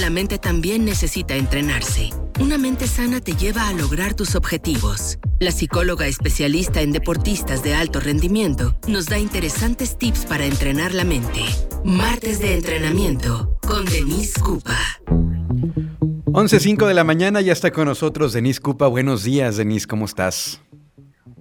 La mente también necesita entrenarse. Una mente sana te lleva a lograr tus objetivos. La psicóloga especialista en deportistas de alto rendimiento nos da interesantes tips para entrenar la mente. Martes de entrenamiento con Denise Cupa. 11.05 de la mañana ya está con nosotros Denise Cupa. Buenos días, Denise, ¿cómo estás?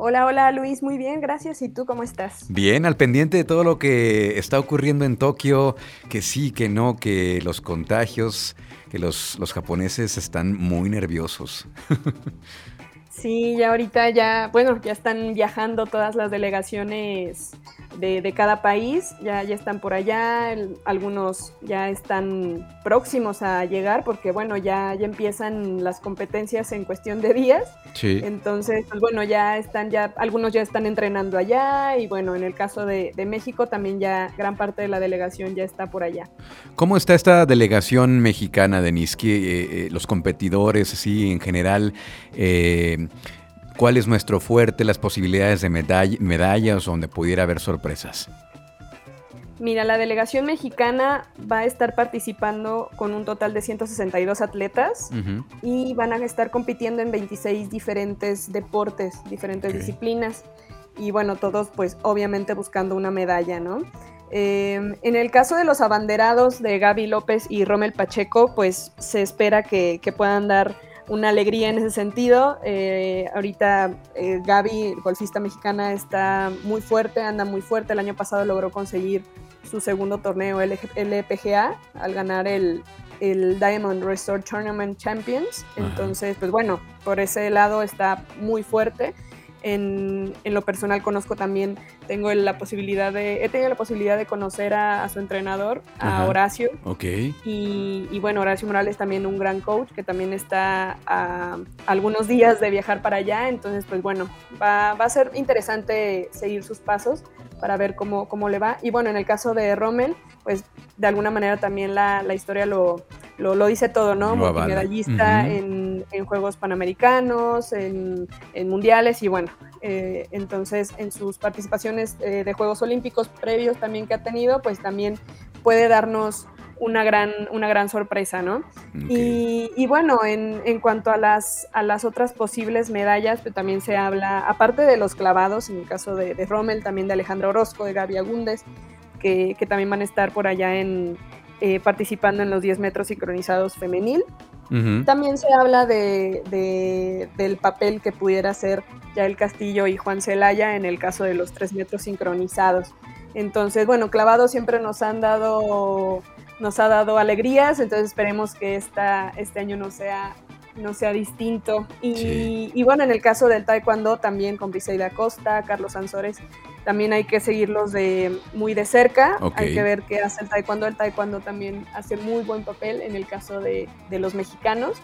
Hola, hola Luis, muy bien, gracias. ¿Y tú cómo estás? Bien, al pendiente de todo lo que está ocurriendo en Tokio, que sí, que no, que los contagios, que los, los japoneses están muy nerviosos. Sí, ya ahorita ya, bueno, ya están viajando todas las delegaciones de, cada país, ya, ya están por allá, algunos ya están próximos a llegar porque bueno, ya, ya empiezan las competencias en cuestión de días. Sí. Entonces, pues bueno, ya están, ya, algunos ya están entrenando allá y bueno, en el caso de, México también ya gran parte de la delegación ya está por allá. ¿Cómo está esta delegación mexicana, Denis? Que, eh, eh, los competidores, así en general, eh, ¿Cuál es nuestro fuerte, las posibilidades de medallas donde pudiera haber sorpresas? Mira, la delegación mexicana va a estar participando con un total de 162 atletas y van a estar compitiendo en 26 diferentes deportes, diferentes disciplinas. Y bueno, todos pues obviamente buscando una medalla, ¿no? Em, en el caso de los abanderados de Gaby López y Rommel Pacheco, pues se espera que, que puedan dar una alegría en ese sentido. Eh, ahorita eh, Gaby, golfista mexicana, está muy fuerte, anda muy fuerte. El año pasado logró conseguir su segundo torneo LPGA al ganar el, Diamond Resort Tournament Champions. Entonces, pues bueno, por ese lado está muy fuerte. En, lo personal conozco también, tengo la posibilidad de, he tenido la posibilidad de conocer a, su entrenador, a Horacio. Ok. Y, bueno, Horacio Morales también un gran coach que también está a algunos días de viajar para allá. Entonces, pues bueno, va, a ser interesante seguir sus pasos para ver cómo, cómo le va. Y bueno, en el caso de Rommel, pues de alguna manera también la, la historia lo, lo, dice todo, ¿no? Multimedallista en, en, Juegos Panamericanos, en, en mundiales y bueno, eh, entonces en sus participaciones eh, de Juegos Olímpicos previos también que ha tenido, pues también puede darnos una gran, una gran sorpresa, ¿no? Y, bueno, en, en, cuanto a las, a las otras posibles medallas, pues también se habla, aparte de los clavados, en el caso de, de Rommel, también de Alejandro Orozco, de Gaby Agúndez, que, que también van a estar por allá en, eh, participando en los 10 metros sincronizados femenil. También se habla de, del papel que pudiera hacer ya el Castillo y Juan Celaya en el caso de los 3 metros sincronizados. Entonces, bueno, clavado siempre nos han dado, nos ha dado alegrías, entonces esperemos que esta, este año no sea no sea distinto. Y, bueno, en el caso del taekwondo también con Briseida Costa, Carlos Ansores, también hay que seguirlos de muy de cerca. Hay que ver qué hace el taekwondo. El taekwondo también hace muy buen papel en el caso de, los mexicanos.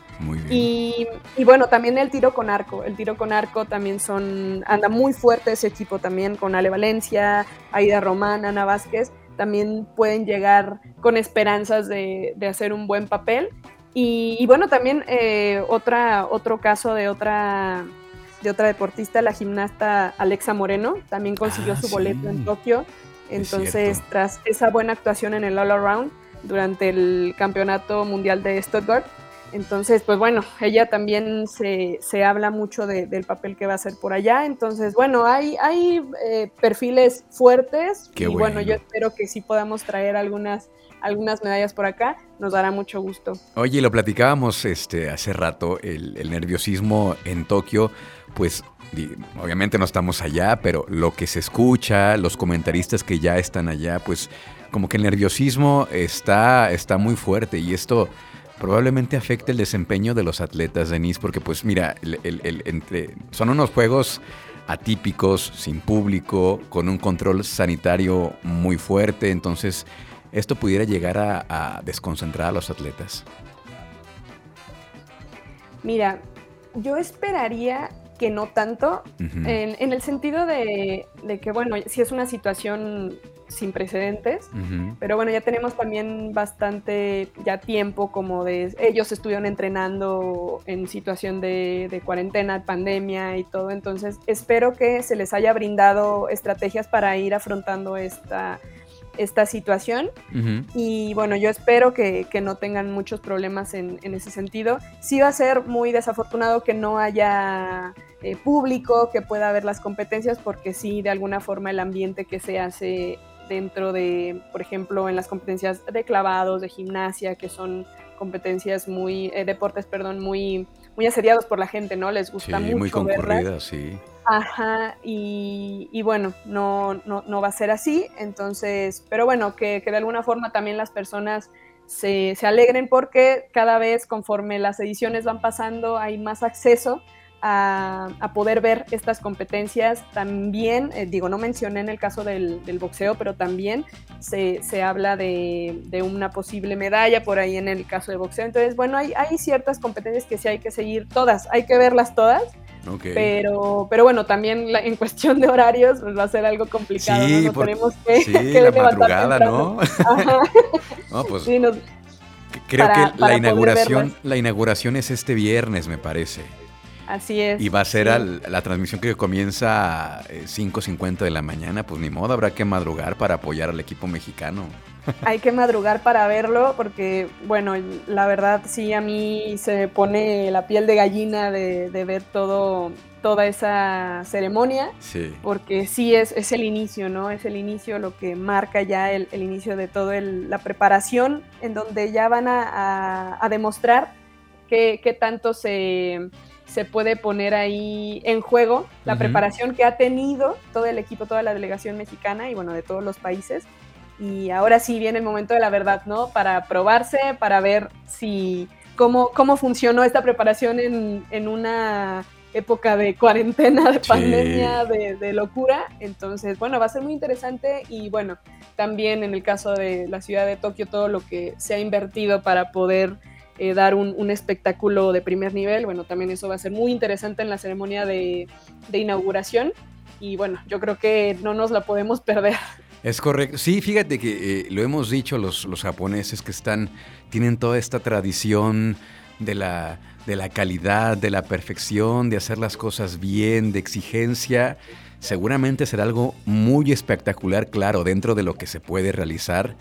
Y, bueno, también el tiro con arco. El tiro con arco también son, anda muy fuerte ese equipo también con Ale Valencia, Aida Román, Ana Vázquez. También pueden llegar con esperanzas de, de hacer un buen papel. Y, bueno, también eh, otra, otro caso de otra, de otra deportista, la gimnasta Alexa Moreno, también consiguió ah, su boleto en Tokio. Entonces, tras esa buena actuación en el All Around durante el Campeonato Mundial de Stuttgart, entonces, pues bueno, ella también se, se habla mucho del papel que va a hacer por allá. Entonces, bueno, hay, hay eh, perfiles fuertes y bueno. yo espero que sí podamos traer algunas algunas medallas por acá, nos dará mucho gusto. Oye, lo platicábamos este, hace rato, el, nerviosismo en Tokio, pues obviamente no estamos allá, pero lo que se escucha, los comentaristas que ya están allá, pues como que el nerviosismo está, está muy fuerte y esto probablemente afecte el desempeño de los atletas, Denise, porque pues mira, entre, son unos juegos atípicos, sin público, con un control sanitario muy fuerte, entonces esto pudiera llegar a, desconcentrar a los atletas? Mira, yo esperaría que no tanto, en, el sentido de, que, bueno, si es una situación sin precedentes, pero bueno, ya tenemos también bastante ya tiempo como de ellos estuvieron entrenando en situación de, de cuarentena, pandemia y todo, entonces espero que se les haya brindado estrategias para ir afrontando esta esta situación. Y bueno, yo espero que, no tengan muchos problemas en, ese sentido. Sí va a ser muy desafortunado que no haya eh, público que pueda ver las competencias, porque sí, de alguna forma el ambiente que se hace dentro de, por ejemplo, en las competencias de clavados, de gimnasia, que son competencias muy, eh, deportes, perdón, muy, muy asediados por la gente, ¿no? Les gusta mucho. Muy concurridas, sí. Ajá, y, bueno, no, no, va a ser así, entonces, pero bueno, que, de alguna forma también las personas se, se, alegren porque cada vez conforme las ediciones van pasando hay más acceso a, poder ver estas competencias. También, eh, digo, no mencioné en el caso del, boxeo, pero también se, habla de, una posible medalla por ahí en el caso del boxeo. Entonces, bueno, hay, hay ciertas competencias que sí hay que seguir todas, hay que verlas todas. Pero, pero bueno, también en cuestión de horarios pues va a ser algo complicado. Sí, ¿no? tenemos que, sí, la madrugada, ¿no? no pues, creo que la inauguración, la inauguración es este viernes, me parece. Así es. Y va a ser la transmisión que comienza a 5.50 eh, de la mañana, pues ni modo, habrá que madrugar para apoyar al equipo mexicano. Hay que madrugar para verlo porque, bueno, la verdad sí a mí se pone la piel de gallina de, ver todo, toda esa ceremonia, sí. porque sí es, es, el inicio, ¿no? Es el inicio lo que marca ya el, inicio de toda la preparación, en donde ya van a, demostrar qué, qué tanto se se puede poner ahí en juego la preparación que ha tenido todo el equipo, toda la delegación mexicana y bueno, de todos los países. Y ahora sí viene el momento de la verdad, ¿no? Para probarse, para ver si cómo, cómo funcionó esta preparación en, una época de cuarentena, de pandemia, de, de, locura. Entonces, bueno, va a ser muy interesante y bueno, también en el caso de la ciudad de Tokio, todo lo que se ha invertido para poder eh, dar un, espectáculo de primer nivel. Bueno, también eso va a ser muy interesante en la ceremonia de, inauguración. Y bueno, yo creo que no nos la podemos perder. Es correcto. Sí, fíjate que eh, lo hemos dicho los, los japoneses que están, tienen toda esta tradición de la, de la calidad, de la perfección, de hacer las cosas bien, de exigencia. Seguramente será algo muy espectacular, claro, dentro de lo que se puede realizar.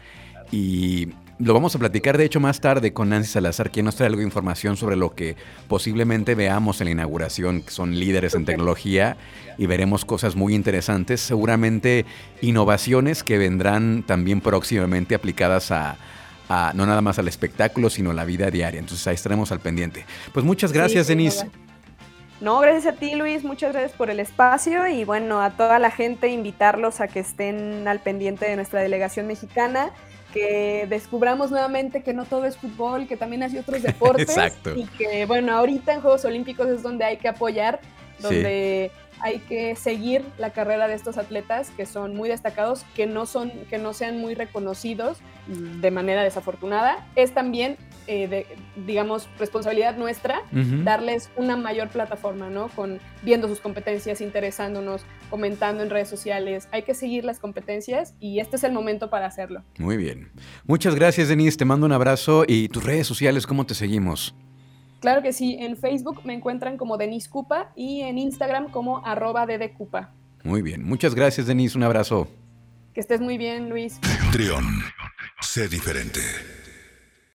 Y lo vamos a platicar, de hecho, más tarde con Nancy Salazar, quien nos trae algo de información sobre lo que posiblemente veamos en la inauguración, que son líderes en tecnología, y veremos cosas muy interesantes, seguramente innovaciones que vendrán también próximamente aplicadas a, no nada más al espectáculo, sino a la vida diaria. Entonces ahí estaremos al pendiente. Pues muchas gracias, Denise. No, gracias a ti Luis, muchas gracias por el espacio y bueno, a toda la gente invitarlos a que estén al pendiente de nuestra delegación mexicana que descubramos nuevamente que no todo es fútbol, que también hay otros deportes. Exacto. Y que, bueno, ahorita en Juegos Olímpicos es donde hay que apoyar, donde hay que seguir la carrera de estos atletas que son muy destacados, que no, son, que no sean muy reconocidos de manera desafortunada. Es también eh, de, digamos, responsabilidad nuestra darles una mayor plataforma, ¿no? Con viendo sus competencias, interesándonos, comentando en redes sociales. Hay que seguir las competencias y este es el momento para hacerlo. Muy bien. Muchas gracias, Denise. Te mando un abrazo. ¿Y tus redes sociales, cómo te seguimos? Claro que sí. En Facebook me encuentran como Denise Cupa y en Instagram como arroba Cupa. Muy bien. Muchas gracias, Denise. Un abrazo. Que estés muy bien, Luis. Trión. Sé diferente.